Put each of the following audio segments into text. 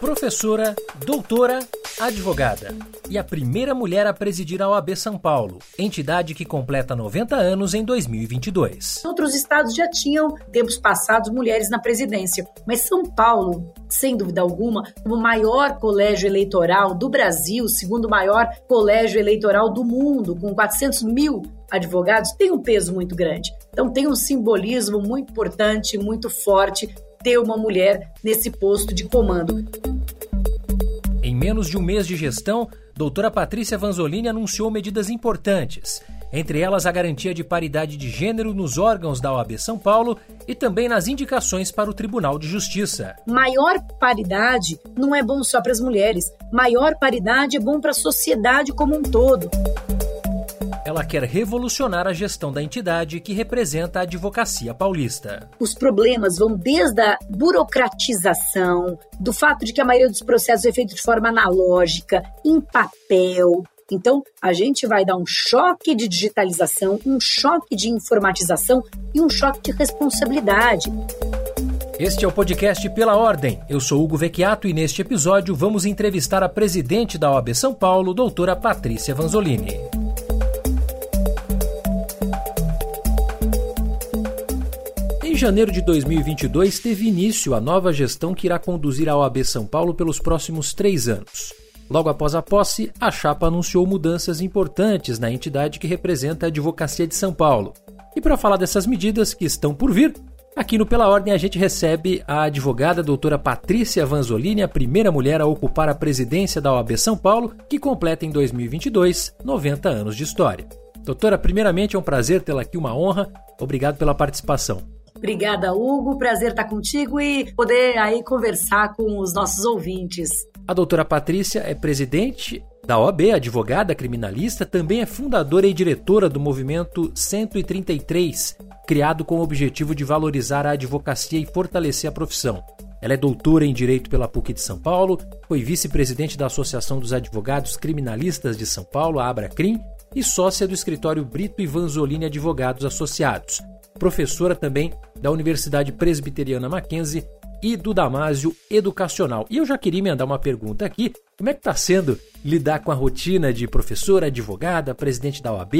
Professora, doutora, advogada e a primeira mulher a presidir a OAB São Paulo, entidade que completa 90 anos em 2022. Outros estados já tinham, tempos passados, mulheres na presidência, mas São Paulo, sem dúvida alguma, o maior colégio eleitoral do Brasil, segundo maior colégio eleitoral do mundo, com 400 mil advogados, tem um peso muito grande. Então tem um simbolismo muito importante, muito forte ter uma mulher nesse posto de comando. Em menos de um mês de gestão, doutora Patrícia Vanzolini anunciou medidas importantes, entre elas a garantia de paridade de gênero nos órgãos da OAB São Paulo e também nas indicações para o Tribunal de Justiça. Maior paridade não é bom só para as mulheres, maior paridade é bom para a sociedade como um todo. Ela quer revolucionar a gestão da entidade que representa a advocacia paulista. Os problemas vão desde a burocratização, do fato de que a maioria dos processos é feito de forma analógica, em papel. Então, a gente vai dar um choque de digitalização, um choque de informatização e um choque de responsabilidade. Este é o podcast Pela Ordem. Eu sou Hugo Vecchiato e neste episódio vamos entrevistar a presidente da OAB São Paulo, doutora Patrícia Vanzolini. Janeiro de 2022 teve início a nova gestão que irá conduzir a OAB São Paulo pelos próximos três anos. Logo após a posse, a chapa anunciou mudanças importantes na entidade que representa a Advocacia de São Paulo. E para falar dessas medidas que estão por vir, aqui no Pela Ordem a gente recebe a advogada doutora Patrícia Vanzolini, a primeira mulher a ocupar a presidência da OAB São Paulo, que completa em 2022 90 anos de história. Doutora, primeiramente é um prazer tê-la aqui, uma honra. Obrigado pela participação. Obrigada, Hugo. Prazer estar contigo e poder aí conversar com os nossos ouvintes. A doutora Patrícia é presidente da OAB, advogada criminalista, também é fundadora e diretora do movimento 133, criado com o objetivo de valorizar a advocacia e fortalecer a profissão. Ela é doutora em Direito pela PUC de São Paulo, foi vice-presidente da Associação dos Advogados Criminalistas de São Paulo, a Abracrim, e sócia do escritório Brito e Vanzolini Advogados Associados professora também da Universidade Presbiteriana Mackenzie e do Damásio Educacional. E eu já queria me mandar uma pergunta aqui: como é que está sendo lidar com a rotina de professora, advogada, presidente da OAB?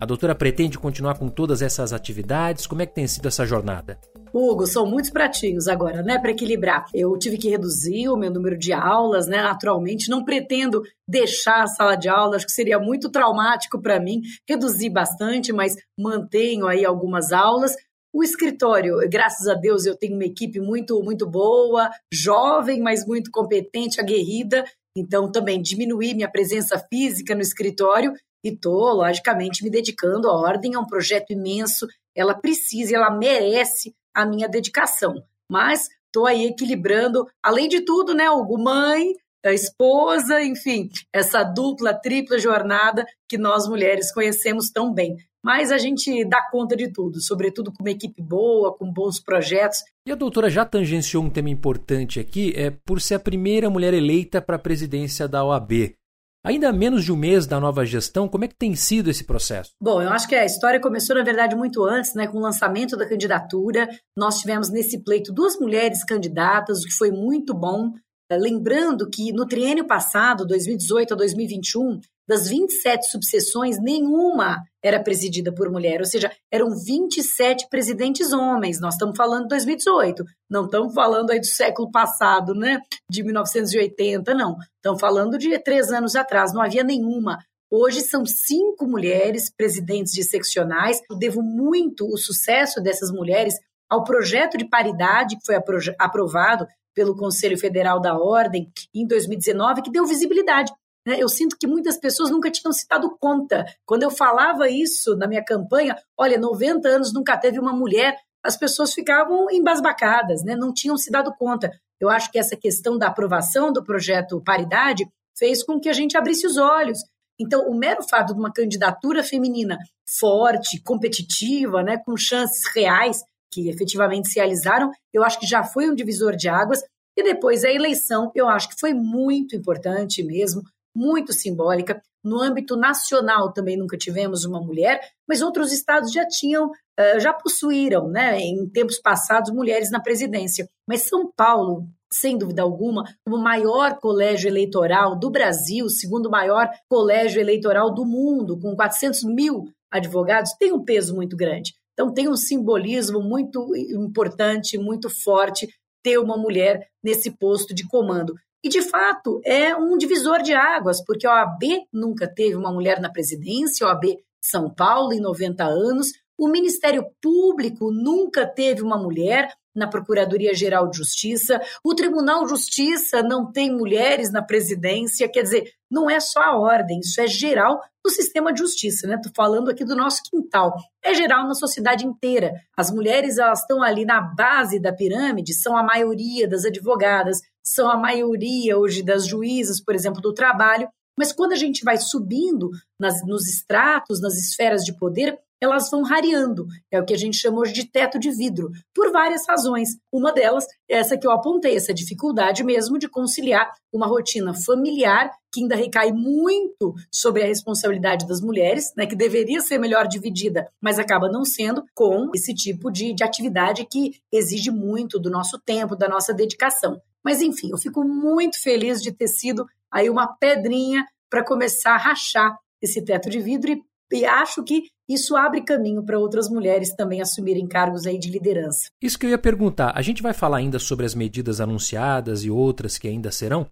A doutora pretende continuar com todas essas atividades? Como é que tem sido essa jornada? Hugo, são muitos pratinhos agora, né, para equilibrar. Eu tive que reduzir o meu número de aulas, né, naturalmente. Não pretendo deixar a sala de aula, acho que seria muito traumático para mim. Reduzir bastante, mas mantenho aí algumas aulas. O escritório, graças a Deus, eu tenho uma equipe muito, muito boa, jovem, mas muito competente, aguerrida. Então, também diminuí minha presença física no escritório e estou, logicamente, me dedicando à ordem. É um projeto imenso, ela precisa, ela merece a minha dedicação. Mas estou aí equilibrando, além de tudo, né, Hugo, mãe, a esposa, enfim, essa dupla, tripla jornada que nós mulheres conhecemos tão bem. Mas a gente dá conta de tudo, sobretudo com uma equipe boa, com bons projetos. E a doutora já tangenciou um tema importante aqui, é por ser a primeira mulher eleita para a presidência da OAB. Ainda menos de um mês da nova gestão, como é que tem sido esse processo? Bom, eu acho que a história começou, na verdade, muito antes, né, com o lançamento da candidatura. Nós tivemos nesse pleito duas mulheres candidatas, o que foi muito bom. Lembrando que no triênio passado, 2018 a 2021, das 27 subseções, nenhuma era presidida por mulher, ou seja, eram 27 presidentes homens. Nós estamos falando de 2018, não estamos falando aí do século passado, né? De 1980, não. Estamos falando de três anos atrás, não havia nenhuma. Hoje são cinco mulheres presidentes de seccionais. Eu devo muito o sucesso dessas mulheres ao projeto de paridade que foi aprovado pelo Conselho Federal da Ordem em 2019, que deu visibilidade né? Eu sinto que muitas pessoas nunca tinham se dado conta. Quando eu falava isso na minha campanha, olha, 90 anos nunca teve uma mulher, as pessoas ficavam embasbacadas, né? não tinham se dado conta. Eu acho que essa questão da aprovação do projeto Paridade fez com que a gente abrisse os olhos. Então, o mero fato de uma candidatura feminina forte, competitiva, né, com chances reais, que efetivamente se realizaram, eu acho que já foi um divisor de águas. E depois a eleição, eu acho que foi muito importante mesmo muito simbólica. No âmbito nacional também nunca tivemos uma mulher, mas outros estados já tinham, já possuíram, né, em tempos passados, mulheres na presidência. Mas São Paulo, sem dúvida alguma, o maior colégio eleitoral do Brasil, segundo maior colégio eleitoral do mundo, com 400 mil advogados, tem um peso muito grande. Então, tem um simbolismo muito importante, muito forte, ter uma mulher nesse posto de comando. E, de fato, é um divisor de águas, porque a OAB nunca teve uma mulher na presidência, a OAB São Paulo, em 90 anos, o Ministério Público nunca teve uma mulher na Procuradoria-Geral de Justiça, o Tribunal de Justiça não tem mulheres na presidência, quer dizer, não é só a ordem, isso é geral no sistema de justiça, né? Tô falando aqui do nosso quintal. É geral na sociedade inteira. As mulheres, elas estão ali na base da pirâmide, são a maioria das advogadas, são a maioria hoje das juízas, por exemplo, do trabalho, mas quando a gente vai subindo nas, nos estratos, nas esferas de poder, elas vão rareando. É o que a gente chama hoje de teto de vidro, por várias razões. Uma delas é essa que eu apontei, essa dificuldade mesmo de conciliar uma rotina familiar que ainda recai muito sobre a responsabilidade das mulheres, né, que deveria ser melhor dividida, mas acaba não sendo, com esse tipo de, de atividade que exige muito do nosso tempo, da nossa dedicação. Mas enfim, eu fico muito feliz de ter sido aí uma pedrinha para começar a rachar esse teto de vidro e, e acho que isso abre caminho para outras mulheres também assumirem cargos aí de liderança. Isso que eu ia perguntar. A gente vai falar ainda sobre as medidas anunciadas e outras que ainda serão,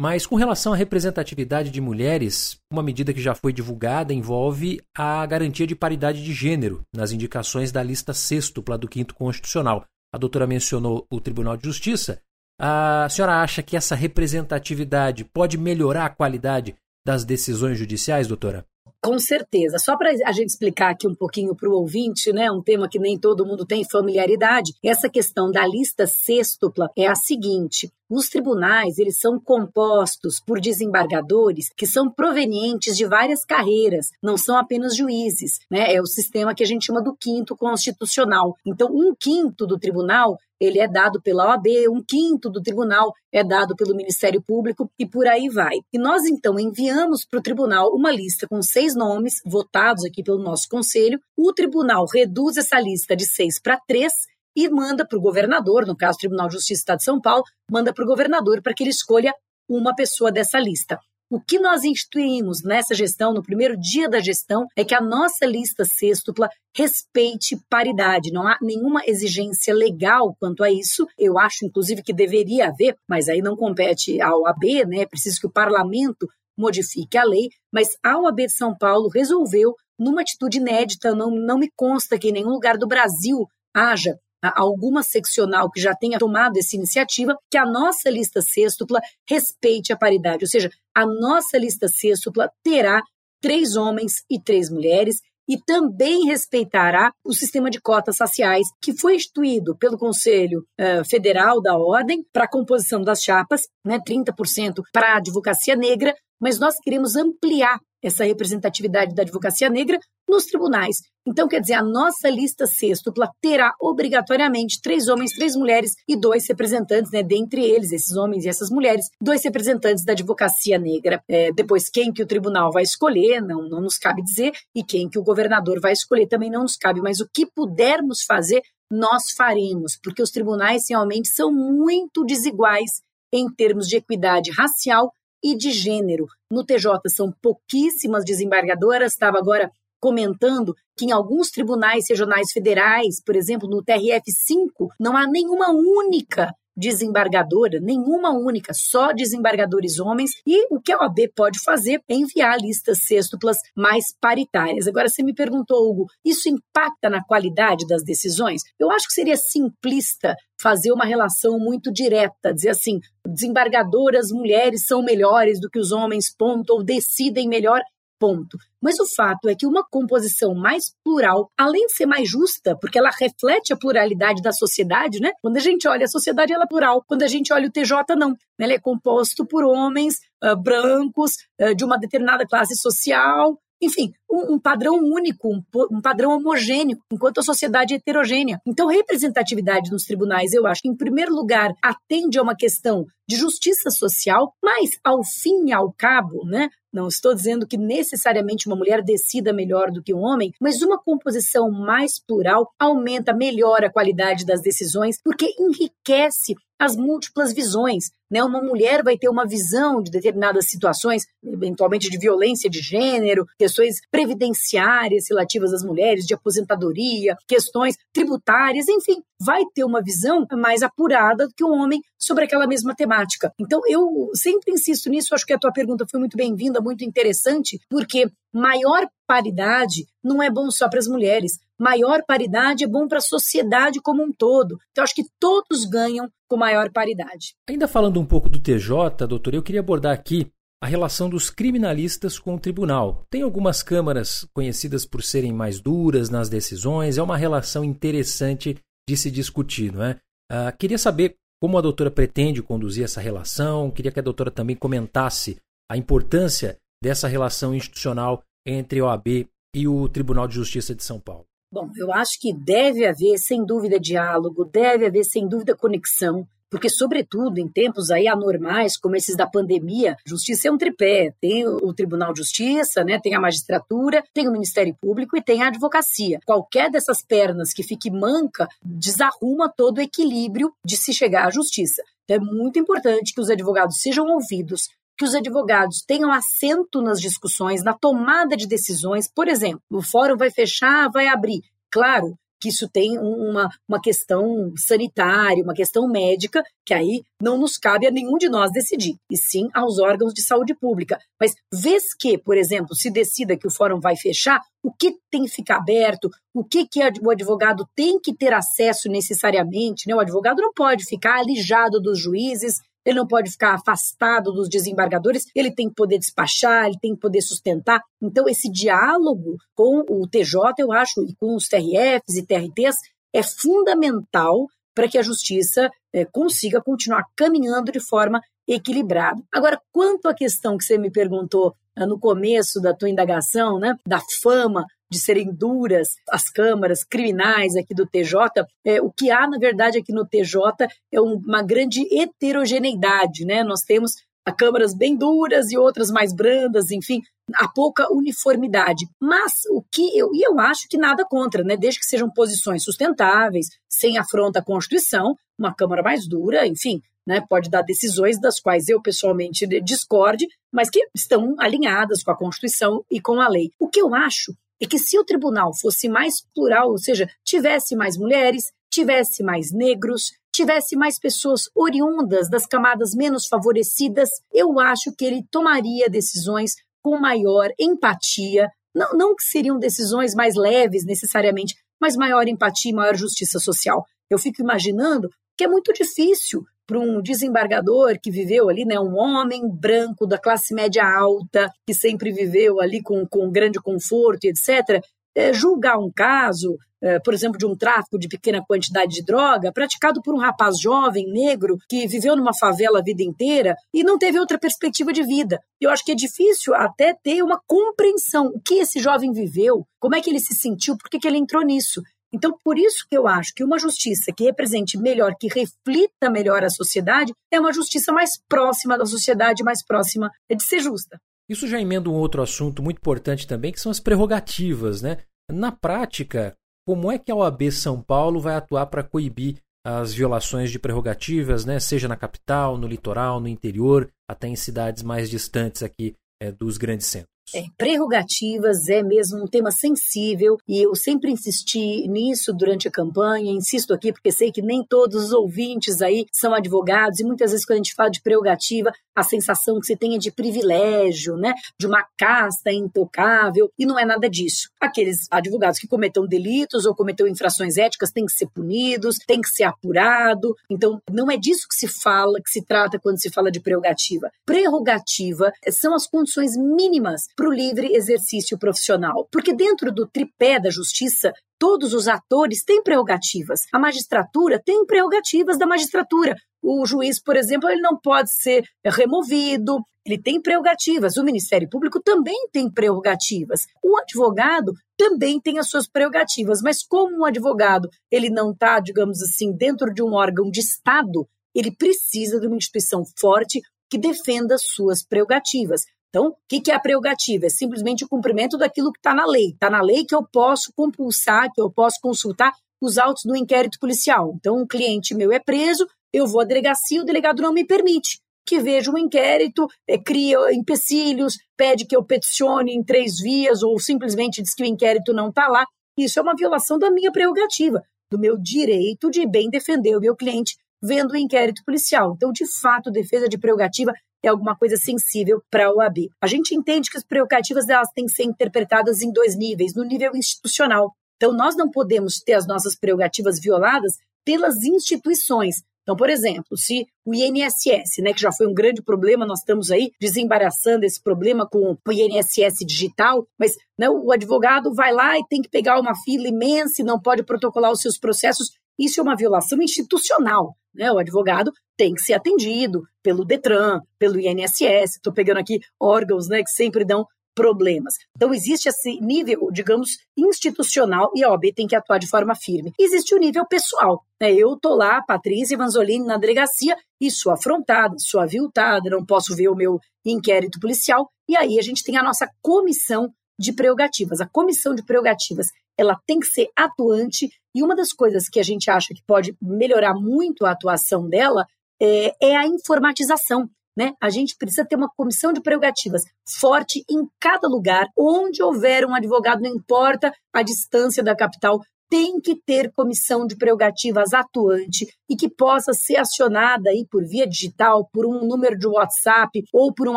mas com relação à representatividade de mulheres, uma medida que já foi divulgada envolve a garantia de paridade de gênero nas indicações da lista sextupla do quinto constitucional. A doutora mencionou o Tribunal de Justiça. A senhora acha que essa representatividade pode melhorar a qualidade das decisões judiciais, doutora? Com certeza. Só para a gente explicar aqui um pouquinho para o ouvinte, né, um tema que nem todo mundo tem familiaridade, essa questão da lista sextupla é a seguinte: os tribunais, eles são compostos por desembargadores que são provenientes de várias carreiras, não são apenas juízes, né? É o sistema que a gente chama do quinto constitucional. Então, um quinto do tribunal ele é dado pela OAB, um quinto do tribunal é dado pelo Ministério Público e por aí vai. E nós então enviamos para o tribunal uma lista com seis nomes votados aqui pelo nosso conselho. O tribunal reduz essa lista de seis para três e manda para o governador, no caso Tribunal de Justiça do Estado de São Paulo, manda para o governador para que ele escolha uma pessoa dessa lista. O que nós instituímos nessa gestão, no primeiro dia da gestão, é que a nossa lista sextupla respeite paridade. Não há nenhuma exigência legal quanto a isso. Eu acho, inclusive, que deveria haver, mas aí não compete ao AB, né? É preciso que o parlamento modifique a lei. Mas a OAB de São Paulo resolveu, numa atitude inédita, não, não me consta que em nenhum lugar do Brasil haja alguma seccional que já tenha tomado essa iniciativa, que a nossa lista sextupla respeite a paridade, ou seja, a nossa lista sextupla terá três homens e três mulheres e também respeitará o sistema de cotas raciais que foi instituído pelo Conselho uh, Federal da Ordem para a composição das chapas, né, 30% para a advocacia negra, mas nós queremos ampliar essa representatividade da advocacia negra nos tribunais. Então, quer dizer, a nossa lista sextupla terá obrigatoriamente três homens, três mulheres e dois representantes, né, dentre eles, esses homens e essas mulheres, dois representantes da advocacia negra. É, depois, quem que o tribunal vai escolher, não, não nos cabe dizer, e quem que o governador vai escolher também não nos cabe, mas o que pudermos fazer, nós faremos, porque os tribunais realmente são muito desiguais em termos de equidade racial e de gênero. No TJ são pouquíssimas desembargadoras, estava agora comentando que em alguns tribunais regionais federais, por exemplo, no TRF5, não há nenhuma única desembargadora, nenhuma única, só desembargadores homens, e o que a OAB pode fazer é enviar listas sextuplas mais paritárias. Agora, você me perguntou, Hugo, isso impacta na qualidade das decisões? Eu acho que seria simplista fazer uma relação muito direta, dizer assim, desembargadoras mulheres são melhores do que os homens, ponto, ou decidem melhor ponto. Mas o fato é que uma composição mais plural, além de ser mais justa, porque ela reflete a pluralidade da sociedade, né? Quando a gente olha a sociedade, ela é plural. Quando a gente olha o TJ, não. Ele é composto por homens uh, brancos, uh, de uma determinada classe social, enfim, um, um padrão único, um, um, padrão homogêneo, enquanto a sociedade é heterogênea. Então, representatividade nos tribunais, eu acho que, em primeiro lugar, atende a uma questão de justiça social, mas, ao fim e ao cabo, né, não estou dizendo que necessariamente uma mulher decida melhor do que um homem, mas uma composição mais plural aumenta, melhora a qualidade das decisões, porque enriquece as múltiplas visões. Né? Uma mulher vai ter uma visão de determinadas situações, eventualmente de violência de gênero, questões previdenciárias relativas às mulheres, de aposentadoria, questões tributárias, enfim, vai ter uma visão mais apurada do que um homem sobre aquela mesma temática. Então, eu sempre insisto nisso, acho que a tua pergunta foi muito bem-vinda, muito interessante, porque maior paridade não é bom só para as mulheres. Maior paridade é bom para a sociedade como um todo. Então, acho que todos ganham com maior paridade. Ainda falando um pouco do TJ, doutor, eu queria abordar aqui a relação dos criminalistas com o tribunal. Tem algumas câmaras conhecidas por serem mais duras nas decisões, é uma relação interessante de se discutir, não é? Uh, queria saber como a doutora pretende conduzir essa relação, queria que a doutora também comentasse a importância dessa relação institucional entre a OAB e o Tribunal de Justiça de São Paulo. Bom, eu acho que deve haver, sem dúvida, diálogo, deve haver, sem dúvida, conexão, porque, sobretudo, em tempos aí anormais, como esses da pandemia, justiça é um tripé. Tem o Tribunal de Justiça, né, tem a magistratura, tem o Ministério Público e tem a advocacia. Qualquer dessas pernas que fique manca desarruma todo o equilíbrio de se chegar à justiça. Então, é muito importante que os advogados sejam ouvidos, que os advogados tenham assento nas discussões, na tomada de decisões. Por exemplo, o fórum vai fechar, vai abrir. Claro que isso tem uma, uma questão sanitária, uma questão médica, que aí não nos cabe a nenhum de nós decidir, e sim aos órgãos de saúde pública. Mas, vez que, por exemplo, se decida que o fórum vai fechar, o que tem que ficar aberto, o que, que o advogado tem que ter acesso necessariamente, né? O advogado não pode ficar alijado dos juízes ele não pode ficar afastado dos desembargadores, ele tem que poder despachar, ele tem que poder sustentar. Então, esse diálogo com o TJ, eu acho, e com os TRFs e TRTs, é fundamental para que a justiça é, consiga continuar caminhando de forma equilibrada. Agora, quanto à questão que você me perguntou no começo da tua indagação, né, da fama de serem duras as câmaras criminais aqui do TJ, é, o que há, na verdade, aqui no TJ é uma grande heterogeneidade, né? Nós temos câmaras bem duras e outras mais brandas, enfim, há pouca uniformidade. Mas o que eu, e eu acho que nada contra, né? Desde que sejam posições sustentáveis, sem afronta à Constituição, uma Câmara mais dura, enfim, né, pode dar decisões das quais eu pessoalmente discorde, mas que estão alinhadas com a Constituição e com a lei. O que eu acho é que se o tribunal fosse mais plural, ou seja, tivesse mais mulheres, tivesse mais negros, tivesse mais pessoas oriundas das camadas menos favorecidas, eu acho que ele tomaria decisões com maior empatia. Não, não que seriam decisões mais leves necessariamente, mas maior empatia e maior justiça social. Eu fico imaginando que é muito difícil para um desembargador que viveu ali, né, um homem branco da classe média alta, que sempre viveu ali com, com grande conforto etc., é, julgar um caso, é, por exemplo, de um tráfico de pequena quantidade de droga, praticado por um rapaz jovem, negro, que viveu numa favela a vida inteira e não teve outra perspectiva de vida. Eu acho que é difícil até ter uma compreensão. O que esse jovem viveu, como é que ele se sentiu, por que, que ele entrou nisso. Então, por isso que eu acho que uma justiça que represente melhor, que reflita melhor a sociedade, é uma justiça mais próxima da sociedade, mais próxima de ser justa. Isso já emenda um outro assunto muito importante também, que são as prerrogativas, né? Na prática, como é que a OAB São Paulo vai atuar para coibir as violações de prerrogativas, né? Seja na capital, no litoral, no interior, até em cidades mais distantes aqui é, dos grandes centros? É, prerrogativas é mesmo um tema sensível e eu sempre insisti nisso durante a campanha, insisto aqui porque sei que nem todos os ouvintes aí são advogados e muitas vezes quando a gente fala de prerrogativa, a sensação que se é de privilégio, né, de uma casta intocável e não é nada disso. Aqueles advogados que cometam delitos ou cometam infrações éticas têm que ser punidos, têm que ser apurado. Então, não é disso que se fala, que se trata quando se fala de prerrogativa. Prerrogativa são as condições mínimas para o livre exercício profissional. Porque dentro do tripé da justiça, todos os atores têm prerrogativas. A magistratura tem prerrogativas da magistratura. O juiz, por exemplo, ele não pode ser removido, ele tem prerrogativas. O Ministério Público também tem prerrogativas. O advogado também tem as suas prerrogativas, mas como um advogado ele não está, digamos assim, dentro de um órgão de Estado, ele precisa de uma instituição forte que defenda suas prerrogativas. Então, o que é a prerrogativa? É simplesmente o cumprimento daquilo que está na lei. Está na lei que eu posso compulsar, que eu posso consultar os autos do inquérito policial. Então, um cliente meu é preso, eu vou à delegacia, o delegado não me permite que veja um inquérito, é, cria empecilhos, pede que eu peticione em três vias ou simplesmente diz que o inquérito não está lá. Isso é uma violação da minha prerrogativa, do meu direito de bem defender o meu cliente vendo o inquérito policial. Então, de fato, defesa de prerrogativa é alguma coisa sensível para a OAB. A gente entende que as prerrogativas elas têm que ser interpretadas em dois níveis, no nível institucional. Então, nós não podemos ter as nossas prerrogativas violadas pelas instituições. Então, por exemplo, se o INSS, né, que já foi um grande problema, nós estamos aí desembaraçando esse problema com o INSS digital, mas né, o advogado vai lá e tem que pegar uma fila imensa e não pode protocolar os seus processos. Isso é uma violação institucional. Né? O advogado tem que ser atendido pelo Detran, pelo INSS. Estou pegando aqui órgãos né, que sempre dão problemas. Então, existe esse nível, digamos, institucional e a OAB tem que atuar de forma firme. Existe o nível pessoal. Né? Eu estou lá, Patrícia Vanzolini, na delegacia e sou afrontada, sou aviltada, não posso ver o meu inquérito policial. E aí a gente tem a nossa comissão de prerrogativas. A comissão de prerrogativas ela tem que ser atuante e uma das coisas que a gente acha que pode melhorar muito a atuação dela é, é a informatização. Né? A gente precisa ter uma comissão de prerrogativas forte em cada lugar, onde houver um advogado, não importa a distância da capital, tem que ter comissão de prerrogativas atuante e que possa ser acionada aí por via digital, por um número de WhatsApp ou por um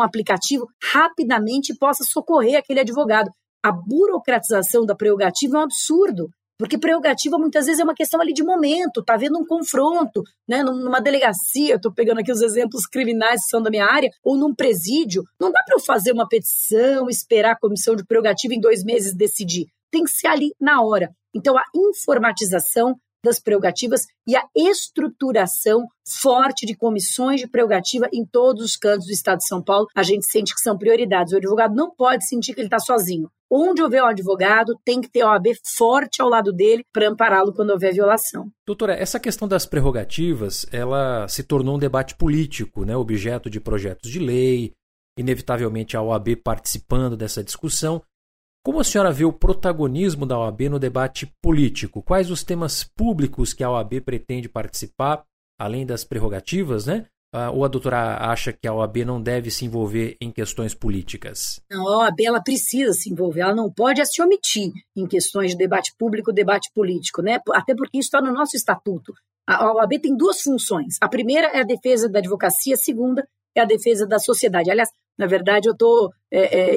aplicativo, rapidamente possa socorrer aquele advogado. A burocratização da prerrogativa é um absurdo. Porque prerrogativa muitas vezes é uma questão ali de momento, tá havendo um confronto, né? Numa delegacia, estou pegando aqui os exemplos criminais que são da minha área, ou num presídio. Não dá para eu fazer uma petição, esperar a comissão de prerrogativa em dois meses decidir. Tem que ser ali na hora. Então, a informatização das prerrogativas e a estruturação forte de comissões de prerrogativa em todos os cantos do Estado de São Paulo, a gente sente que são prioridades. O advogado não pode sentir que ele está sozinho. Onde houver um advogado, tem que ter OAB forte ao lado dele para ampará-lo quando houver violação. Doutora, essa questão das prerrogativas, ela se tornou um debate político, né? objeto de projetos de lei, inevitavelmente a OAB participando dessa discussão. Como a senhora vê o protagonismo da OAB no debate político? Quais os temas públicos que a OAB pretende participar, além das prerrogativas, né? Ah, ou a doutora acha que a OAB não deve se envolver em questões políticas? Não, a OAB ela precisa se envolver, ela não pode se omitir em questões de debate público, debate político, né? Até porque isso está no nosso estatuto. A OAB tem duas funções. A primeira é a defesa da advocacia, a segunda é a defesa da sociedade. Aliás, na verdade, eu estou é, é,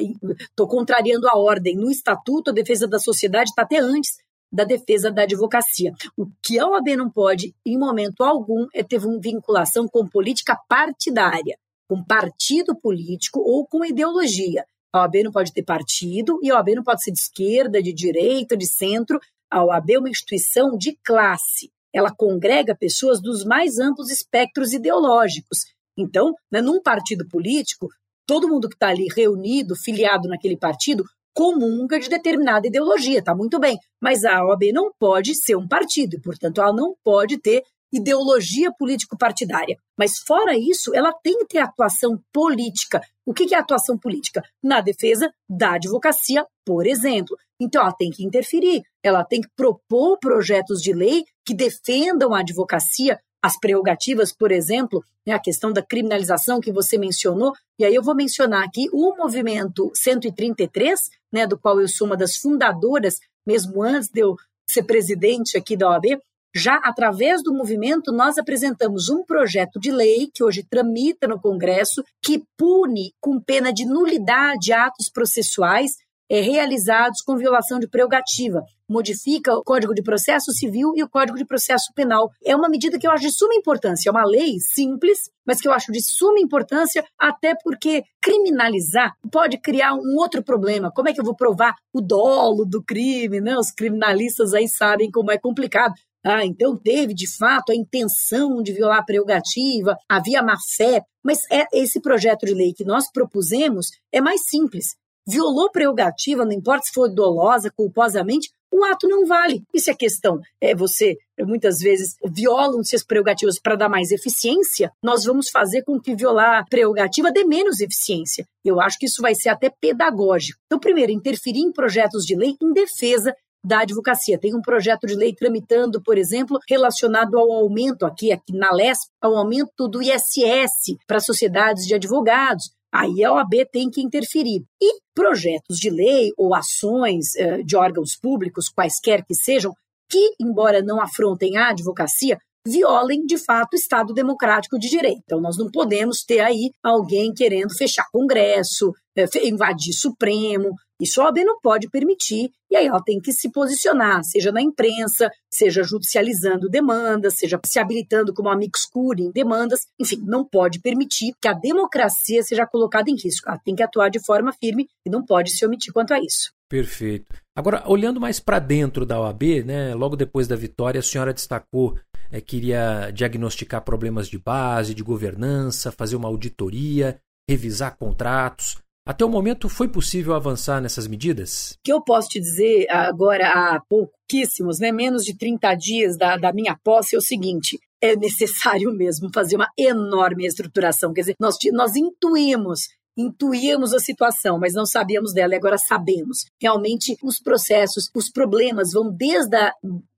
tô contrariando a ordem. No Estatuto, a defesa da sociedade está até antes da defesa da advocacia. O que a OAB não pode, em momento algum, é ter uma vinculação com política partidária, com partido político ou com ideologia. A OAB não pode ter partido e a OAB não pode ser de esquerda, de direita, de centro. A OAB é uma instituição de classe. Ela congrega pessoas dos mais amplos espectros ideológicos. Então, né, num partido político, todo mundo que está ali reunido, filiado naquele partido, comunga de determinada ideologia, tá muito bem. Mas a OAB não pode ser um partido, e, portanto, ela não pode ter ideologia político-partidária. Mas, fora isso, ela tem que ter atuação política. O que é atuação política? Na defesa da advocacia, por exemplo. Então, ela tem que interferir, ela tem que propor projetos de lei que defendam a advocacia, as prerrogativas, por exemplo, né, a questão da criminalização que você mencionou, e aí eu vou mencionar aqui o movimento 133, né, do qual eu sou uma das fundadoras, mesmo antes de eu ser presidente aqui da OAB, já através do movimento nós apresentamos um projeto de lei que hoje tramita no Congresso que pune com pena de nulidade atos processuais é, realizados com violação de prerrogativa. Modifica o Código de Processo Civil e o Código de Processo Penal. É uma medida que eu acho de suma importância. É uma lei simples, mas que eu acho de suma importância, até porque criminalizar pode criar um outro problema. Como é que eu vou provar o dolo do crime? Né? Os criminalistas aí sabem como é complicado. Ah, então teve de fato a intenção de violar a prerrogativa, havia má fé, mas é esse projeto de lei que nós propusemos é mais simples violou prerrogativa, não importa se for dolosa, culposamente, o ato não vale. Isso é questão. É você, muitas vezes, violam-se as prerrogativas para dar mais eficiência, nós vamos fazer com que violar a prerrogativa dê menos eficiência. Eu acho que isso vai ser até pedagógico. Então, primeiro, interferir em projetos de lei em defesa da advocacia. Tem um projeto de lei tramitando, por exemplo, relacionado ao aumento aqui, aqui na LESP, ao aumento do ISS para sociedades de advogados. Aí a OAB tem que interferir. E projetos de lei ou ações eh, de órgãos públicos, quaisquer que sejam, que, embora não afrontem a advocacia, violem, de fato, o Estado democrático de direito. Então, nós não podemos ter aí alguém querendo fechar Congresso, eh, invadir Supremo. Isso a OAB não pode permitir, e aí ela tem que se posicionar, seja na imprensa, seja judicializando demandas, seja se habilitando como amicus curiae em demandas, enfim, não pode permitir que a democracia seja colocada em risco. Ela tem que atuar de forma firme e não pode se omitir quanto a isso. Perfeito. Agora, olhando mais para dentro da OAB, né, logo depois da vitória, a senhora destacou é, queria diagnosticar problemas de base, de governança, fazer uma auditoria, revisar contratos. Até o momento foi possível avançar nessas medidas? O que eu posso te dizer agora há pouquíssimos, né, menos de 30 dias da, da minha posse é o seguinte: é necessário mesmo fazer uma enorme estruturação. Quer dizer, nós, nós intuímos intuíamos a situação, mas não sabíamos dela e agora sabemos. Realmente, os processos, os problemas vão desde a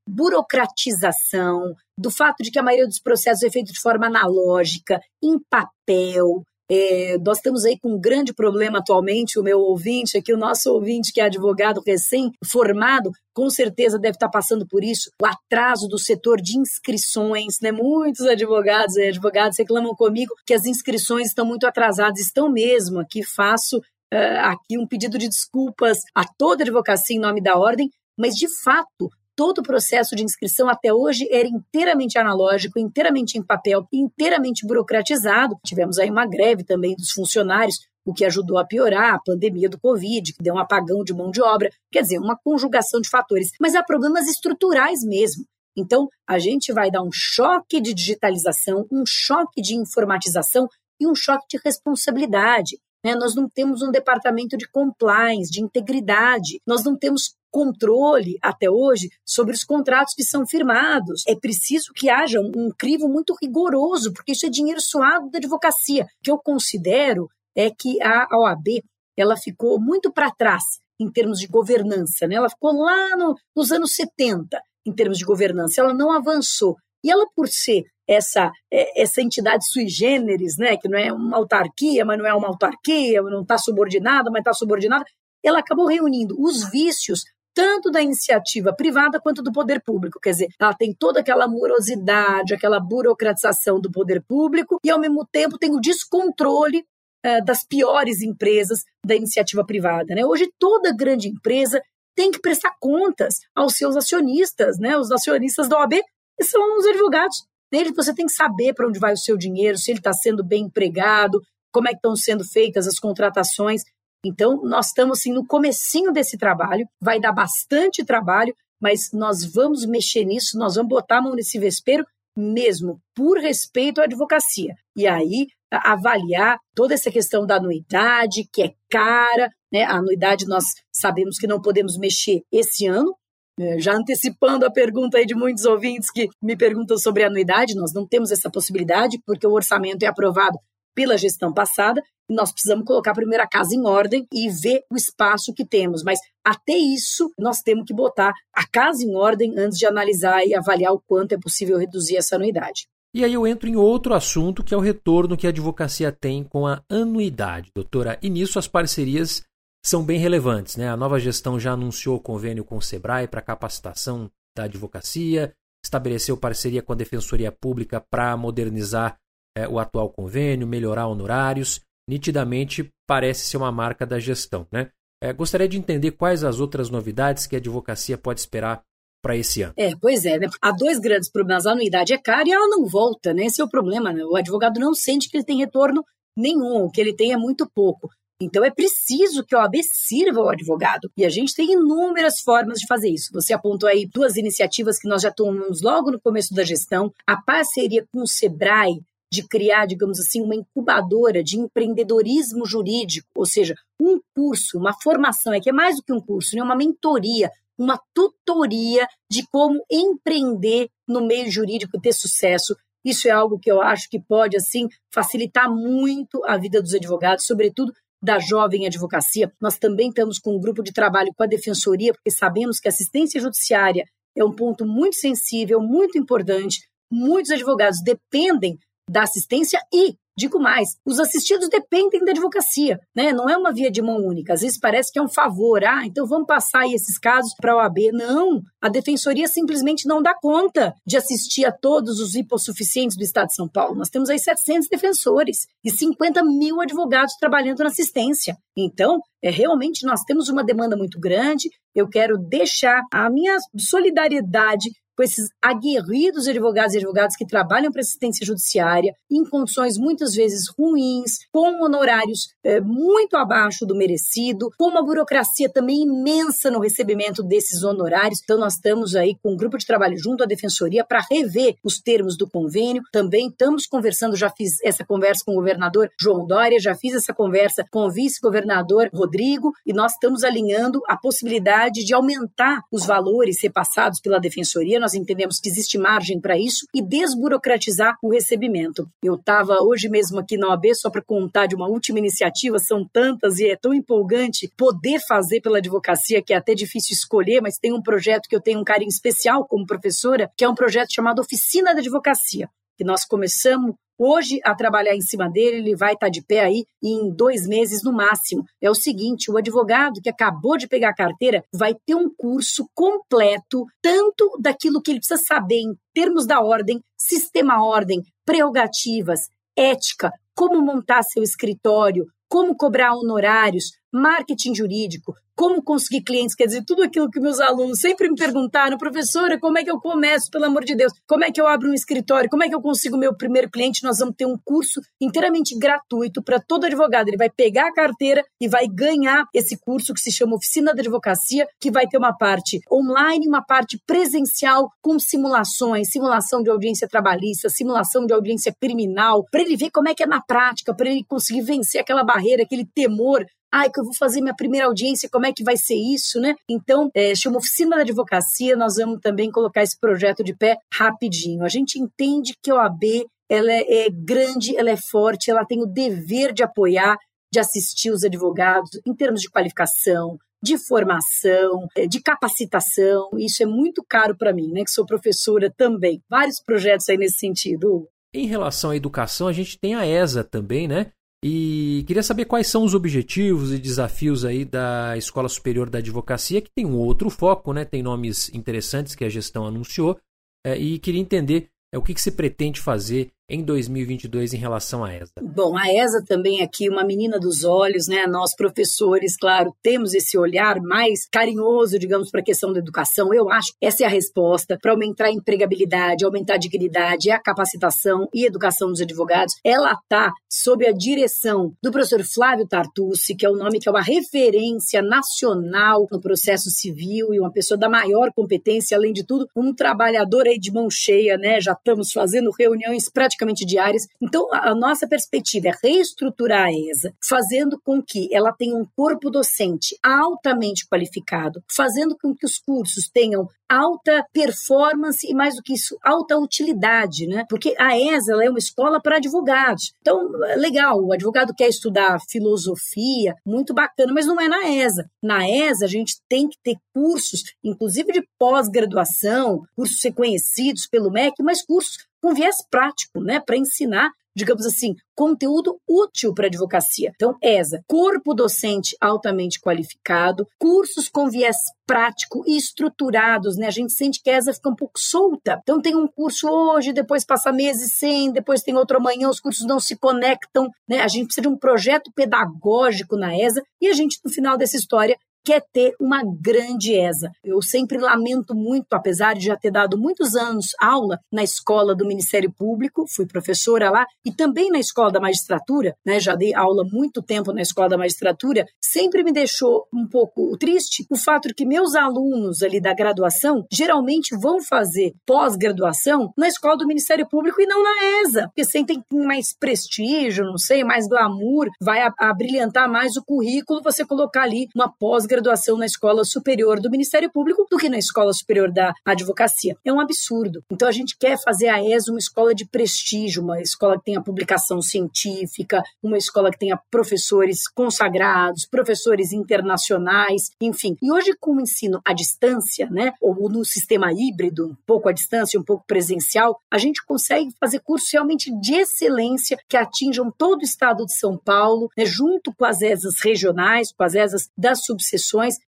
burocratização, do fato de que a maioria dos processos é feito de forma analógica, em papel, é, nós estamos aí com um grande problema atualmente. O meu ouvinte aqui, o nosso ouvinte que é advogado recém-formado, com certeza deve estar passando por isso. O atraso do setor de inscrições, né? Muitos advogados e advogados reclamam comigo que as inscrições estão muito atrasadas. Estão mesmo. Aqui faço uh, aqui um pedido de desculpas a toda a advocacia em nome da ordem, mas de fato todo o processo de inscrição até hoje era inteiramente analógico, inteiramente em papel, inteiramente burocratizado. Tivemos aí uma greve também dos funcionários, o que ajudou a piorar a pandemia do Covid, que deu um apagão de mão de obra. Quer dizer, uma conjugação de fatores. Mas há problemas estruturais mesmo. Então, a gente vai dar um choque de digitalização, um choque de informatização e um choque de responsabilidade. Né? Nós não temos um departamento de compliance, de integridade, nós não temos controle até hoje sobre os contratos que são firmados. É preciso que haja um crivo muito rigoroso, porque isso é dinheiro suado da advocacia. O que eu considero é que a OAB ela ficou muito para trás em termos de governança, né? Ela ficou lá no, nos anos 70 em termos de governança, ela não avançou. E ela, por ser essa, é, essa entidade sui generis, né, que não é uma autarquia, mas não é uma autarquia, não está subordinada, mas está subordinada, ela acabou reunindo os vícios tanto da iniciativa privada quanto do poder público. Quer dizer, ela tem toda aquela morosidade, aquela burocratização do poder público e, ao mesmo tempo, tem o descontrole uh, das piores empresas da iniciativa privada. Né? Hoje, toda grande empresa tem que prestar contas aos seus acionistas, né? Os acionistas da OAB são os advogados. Nele você tem que saber para onde vai o seu dinheiro, se ele está sendo bem empregado, como é que estão sendo feitas as contratações. Então, nós estamos assim, no comecinho desse trabalho, vai dar bastante trabalho, mas nós vamos mexer nisso, nós vamos botar a mão nesse vespeiro mesmo, por respeito à advocacia. E aí, avaliar toda essa questão da anuidade, que é cara, né? A anuidade nós sabemos que não podemos mexer esse ano, é, já antecipando a pergunta aí de muitos ouvintes que me perguntam sobre anuidade, nós não temos essa possibilidade, porque o orçamento é aprovado pela gestão passada, nós precisamos colocar a casa em ordem e ver o espaço que temos. Mas até isso, nós temos que botar a casa em ordem antes de analisar e avaliar o quanto é possível reduzir essa anuidade. E aí eu entro em outro assunto, que é o retorno que a advocacia tem com a anuidade, doutora. E nisso as parcerias são bem relevantes. Né? A nova gestão já anunciou convênio com o SEBRAE para capacitação da advocacia, estabeleceu parceria com a Defensoria Pública para modernizar é, o atual convênio, melhorar honorários. Nitidamente parece ser uma marca da gestão. Né? É, gostaria de entender quais as outras novidades que a advocacia pode esperar para esse ano. É, pois é, né? Há dois grandes problemas. A anuidade é cara e ela não volta, né? Esse é o problema. Né? O advogado não sente que ele tem retorno nenhum, o que ele tem é muito pouco. Então é preciso que a OAB sirva ao advogado. E a gente tem inúmeras formas de fazer isso. Você apontou aí duas iniciativas que nós já tomamos logo no começo da gestão: a parceria com o Sebrae de criar, digamos assim, uma incubadora de empreendedorismo jurídico, ou seja, um curso, uma formação, é que é mais do que um curso, né? uma mentoria, uma tutoria de como empreender no meio jurídico e ter sucesso. Isso é algo que eu acho que pode assim facilitar muito a vida dos advogados, sobretudo da jovem advocacia. Nós também estamos com um grupo de trabalho com a defensoria, porque sabemos que a assistência judiciária é um ponto muito sensível, muito importante. Muitos advogados dependem da assistência e Digo mais, os assistidos dependem da advocacia, né? Não é uma via de mão única. Às vezes parece que é um favor, ah, então vamos passar esses casos para a OAB. Não, a defensoria simplesmente não dá conta de assistir a todos os hipossuficientes do Estado de São Paulo. Nós temos aí 700 defensores e 50 mil advogados trabalhando na assistência. Então, é, realmente nós temos uma demanda muito grande. Eu quero deixar a minha solidariedade com esses aguerridos advogados e advogadas que trabalham para assistência judiciária em condições muitas vezes ruins, com honorários é, muito abaixo do merecido, com uma burocracia também imensa no recebimento desses honorários. Então, nós estamos aí com um grupo de trabalho junto à Defensoria para rever os termos do convênio. Também estamos conversando, já fiz essa conversa com o governador João Dória, já fiz essa conversa com o vice-governador Rodrigo, e nós estamos alinhando a possibilidade de aumentar os valores repassados pela Defensoria nós entendemos que existe margem para isso e desburocratizar o recebimento. Eu estava hoje mesmo aqui na OAB só para contar de uma última iniciativa, são tantas e é tão empolgante poder fazer pela advocacia que é até difícil escolher, mas tem um projeto que eu tenho um carinho especial como professora, que é um projeto chamado Oficina da Advocacia que nós começamos hoje a trabalhar em cima dele, ele vai estar tá de pé aí em dois meses no máximo. É o seguinte: o advogado que acabou de pegar a carteira vai ter um curso completo, tanto daquilo que ele precisa saber em termos da ordem, sistema ordem, prerrogativas, ética, como montar seu escritório, como cobrar honorários, marketing jurídico, como conseguir clientes, quer dizer, tudo aquilo que meus alunos sempre me perguntaram, professora, como é que eu começo, pelo amor de Deus? Como é que eu abro um escritório? Como é que eu consigo meu primeiro cliente? Nós vamos ter um curso inteiramente gratuito para todo advogado. Ele vai pegar a carteira e vai ganhar esse curso que se chama Oficina da Advocacia, que vai ter uma parte online, uma parte presencial com simulações, simulação de audiência trabalhista, simulação de audiência criminal, para ele ver como é que é na prática, para ele conseguir vencer aquela barreira, aquele temor Ai, que eu vou fazer minha primeira audiência, como é que vai ser isso, né? Então, é, chama Oficina da Advocacia, nós vamos também colocar esse projeto de pé rapidinho. A gente entende que a OAB ela é, é grande, ela é forte, ela tem o dever de apoiar, de assistir os advogados em termos de qualificação, de formação, é, de capacitação. Isso é muito caro para mim, né? Que sou professora também. Vários projetos aí nesse sentido. Em relação à educação, a gente tem a ESA também, né? E queria saber quais são os objetivos e desafios aí da Escola Superior da Advocacia, que tem um outro foco, né? Tem nomes interessantes que a gestão anunciou. É, e queria entender é, o que, que se pretende fazer em 2022 em relação à ESA? Bom, a ESA também aqui, uma menina dos olhos, né? Nós, professores, claro, temos esse olhar mais carinhoso, digamos, para a questão da educação. Eu acho que essa é a resposta para aumentar a empregabilidade, aumentar a dignidade, a capacitação e educação dos advogados. Ela está sob a direção do professor Flávio Tartucci, que é o um nome que é uma referência nacional no processo civil e uma pessoa da maior competência, além de tudo, um trabalhador aí de mão cheia, né? Já estamos fazendo reuniões praticamente praticamente diárias. Então, a, nossa perspectiva é reestruturar a ESA, fazendo com que ela tenha um corpo docente altamente qualificado, fazendo com que os cursos tenham alta performance e, mais do que isso, alta utilidade, né? Porque a ESA é uma escola para advogados. Então, legal, o advogado quer estudar filosofia, muito bacana, mas não é na ESA. Na ESA, a gente tem que ter cursos, inclusive de pós-graduação, cursos reconhecidos pelo MEC, mas cursos com viés prático, né, para ensinar digamos assim, conteúdo útil para a advocacia. Então, ESA, corpo docente altamente qualificado, cursos com viés prático e estruturados, né? A gente sente que a ESA fica um pouco solta. Então, tem um curso hoje, depois passa meses sem, depois tem outro amanhã, os cursos não se conectam, né? A gente precisa de um projeto pedagógico na ESA e a gente, no final dessa história, quer ter uma grande ESA. Eu sempre lamento muito, apesar de já ter dado muitos anos aula na escola do Ministério Público, fui professora lá, e também na escola da magistratura, né, já dei aula muito tempo na escola da magistratura, sempre me deixou um pouco triste o fato de que meus alunos ali da graduação geralmente vão fazer pós-graduação na escola do Ministério Público e não na ESA, porque sentem mais prestígio, não sei, mais glamour, vai abrilhantar mais o currículo você colocar ali uma pós pós-graduação na escola superior do Ministério Público do que na escola superior da advocacia. É um absurdo. Então a gente quer fazer a ESO uma escola de prestígio, uma escola que tenha publicação científica, uma escola que tenha professores consagrados, professores internacionais, enfim. E hoje com o ensino à distância, né, ou no sistema híbrido, um pouco à distância, um pouco presencial, a gente consegue fazer cursos realmente de excelência que atinjam todo o estado de São Paulo, né, junto com as ESAs regionais, com as ESAs das subseções.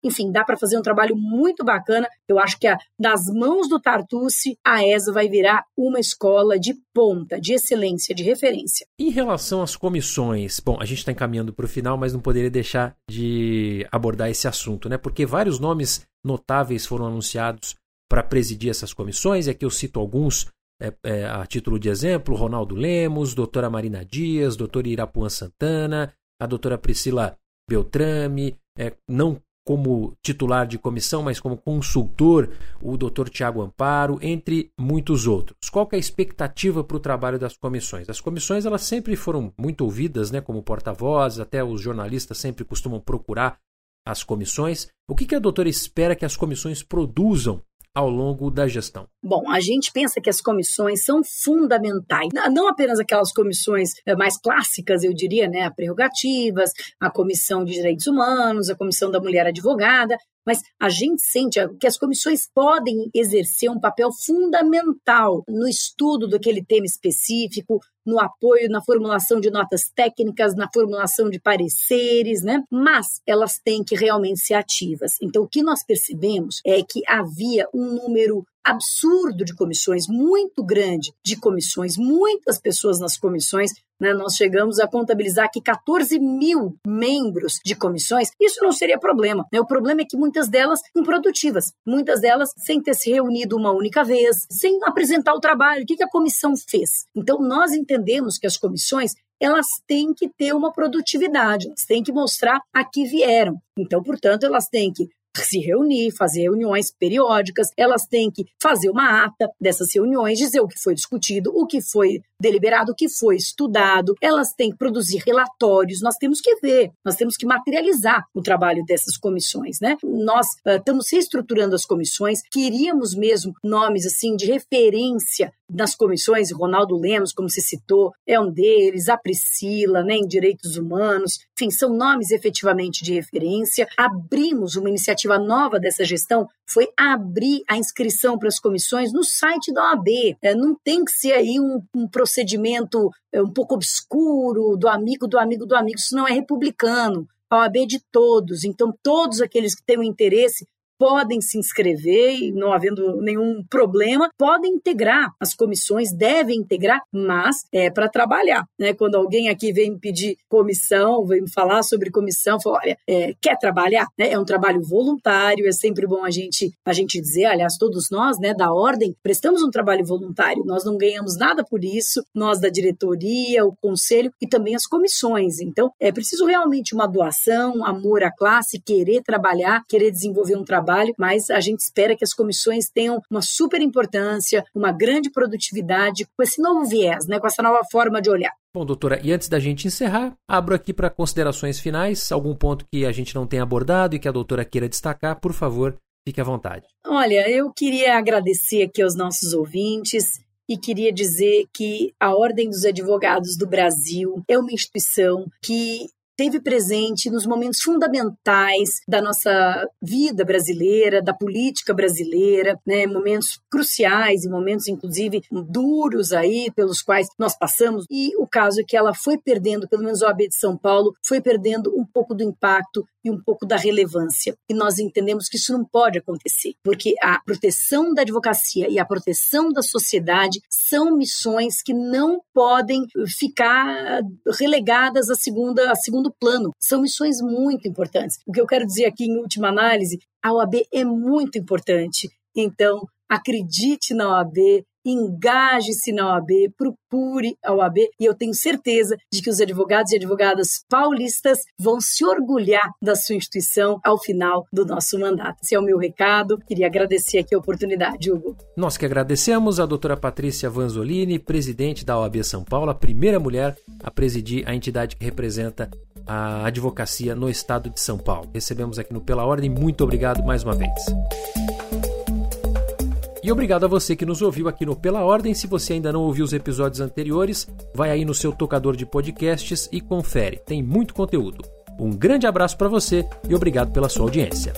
Enfim, dá para fazer um trabalho muito bacana. Eu acho que a, nas mãos do Tartucci, a ESA vai virar uma escola de ponta, de excelência, de referência. Em relação às comissões, bom, a gente está encaminhando para o final, mas não poderia deixar de abordar esse assunto, né? Porque vários nomes notáveis foram anunciados para presidir essas comissões. Aqui eu cito alguns é, é, a título de exemplo: Ronaldo Lemos, doutora Marina Dias, doutora Irapuã Santana, a doutora Priscila Beltrame, é, não como titular de comissão, mas como consultor, o Dr. Tiago Amparo, entre muitos outros. Qual é a expectativa para o trabalho das comissões? As comissões elas sempre foram muito ouvidas, né, como porta-voz, até os jornalistas sempre costumam procurar as comissões. O que, que a doutora espera que as comissões produzam ao longo da gestão? Bom, a gente pensa que as comissões são fundamentais, não apenas aquelas comissões eh, mais clássicas, eu diria, né, prerrogativas, a comissão de direitos humanos, a comissão da mulher advogada, mas a gente sente que as comissões podem exercer um papel fundamental no estudo daquele tema específico, no apoio na formulação de notas técnicas, na formulação de pareceres, né? Mas elas têm que realmente ser ativas. Então, o que nós percebemos é que havia um número absurdo de comissões, muito grande de comissões, muitas pessoas nas comissões. Né? Nós chegamos a contabilizar aqui 14 mil membros de comissões. Isso não seria problema. Né? O problema é que muitas delas improdutivas, muitas delas sem ter se reunido uma única vez, sem apresentar o trabalho. O que, que a comissão fez? Então, nós entendemos que as comissões elas têm que ter uma produtividade, elas têm que mostrar a que vieram. Então, portanto, elas têm que se reunir, fazer reuniões periódicas, elas têm que fazer uma ata dessas reuniões, dizer o que foi discutido, o que foi deliberado, que foi estudado, elas têm que produzir relatórios, nós temos que ver, nós temos que materializar o trabalho dessas comissões, né? Nós uh, estamos reestruturando as comissões, queríamos mesmo nomes assim de referência nas comissões, Ronaldo Lemos, como se citou, é um deles, a Priscila, né, em direitos humanos, enfim, são nomes efetivamente de referência. Abrimos uma iniciativa nova dessa gestão, foi abrir a inscrição para as comissões no site da OAB. É, não tem que ser aí um, um procedimento é, um pouco obscuro, do amigo, do amigo, do amigo, isso não é republicano. A OAB é de todos, então todos aqueles que têm um interesse podem se inscrever e não havendo nenhum problema, podem integrar as comissões, devem integrar, mas é para trabalhar, né? Quando alguém aqui vem me pedir comissão, vem me falar sobre comissão, fala, olha, é, quer trabalhar? Né? É um trabalho voluntário, é sempre bom a gente a gente dizer, aliás, todos nós, né, da ordem, prestamos um trabalho voluntário, nós não ganhamos nada por isso, nós da diretoria, o conselho e também as comissões. Então, é preciso realmente uma doação, amor à classe, querer trabalhar, querer desenvolver um trabalho trabalho, mas a gente espera que as comissões tenham uma super importância, uma grande produtividade com esse novo viés, né, com essa nova forma de olhar. Bom, doutora, e antes da gente encerrar, abro aqui para considerações finais, algum ponto que a gente não tenha abordado e que a doutora queira destacar, por favor, fique à vontade. Olha, eu queria agradecer aqui aos nossos ouvintes e queria dizer que a Ordem dos Advogados do Brasil é uma instituição que esteve presente nos momentos fundamentais da nossa vida brasileira, da política brasileira, né, momentos cruciais e momentos inclusive duros aí pelos quais nós passamos. E o caso é que ela foi perdendo, pelo menos o OAB de São Paulo, foi perdendo um pouco do impacto e um pouco da relevância. E nós entendemos que isso não pode acontecer, porque a proteção da advocacia e a proteção da sociedade são missões que não podem ficar relegadas a segunda a segundo plano. São missões muito importantes. O que eu quero dizer aqui em última análise, a OAB é muito importante. Então, acredite na OAB, engaje-se na OAB, procure a OAB e eu tenho certeza de que os advogados e advogadas paulistas vão se orgulhar da sua instituição ao final do nosso mandato. Esse é o meu recado. Queria agradecer aqui a oportunidade, Hugo. Nós que agradecemos a doutora Patrícia Vanzolini, presidente da OAB São Paulo, a primeira mulher a presidir a entidade que representa a advocacia no estado de São Paulo. Recebemos aqui no Pela Ordem. Muito obrigado mais uma vez. E obrigado a você que nos ouviu aqui no Pela Ordem. Se você ainda não ouviu os episódios anteriores, vai aí no seu tocador de podcasts e confere. Tem muito conteúdo. Um grande abraço para você e obrigado pela sua audiência.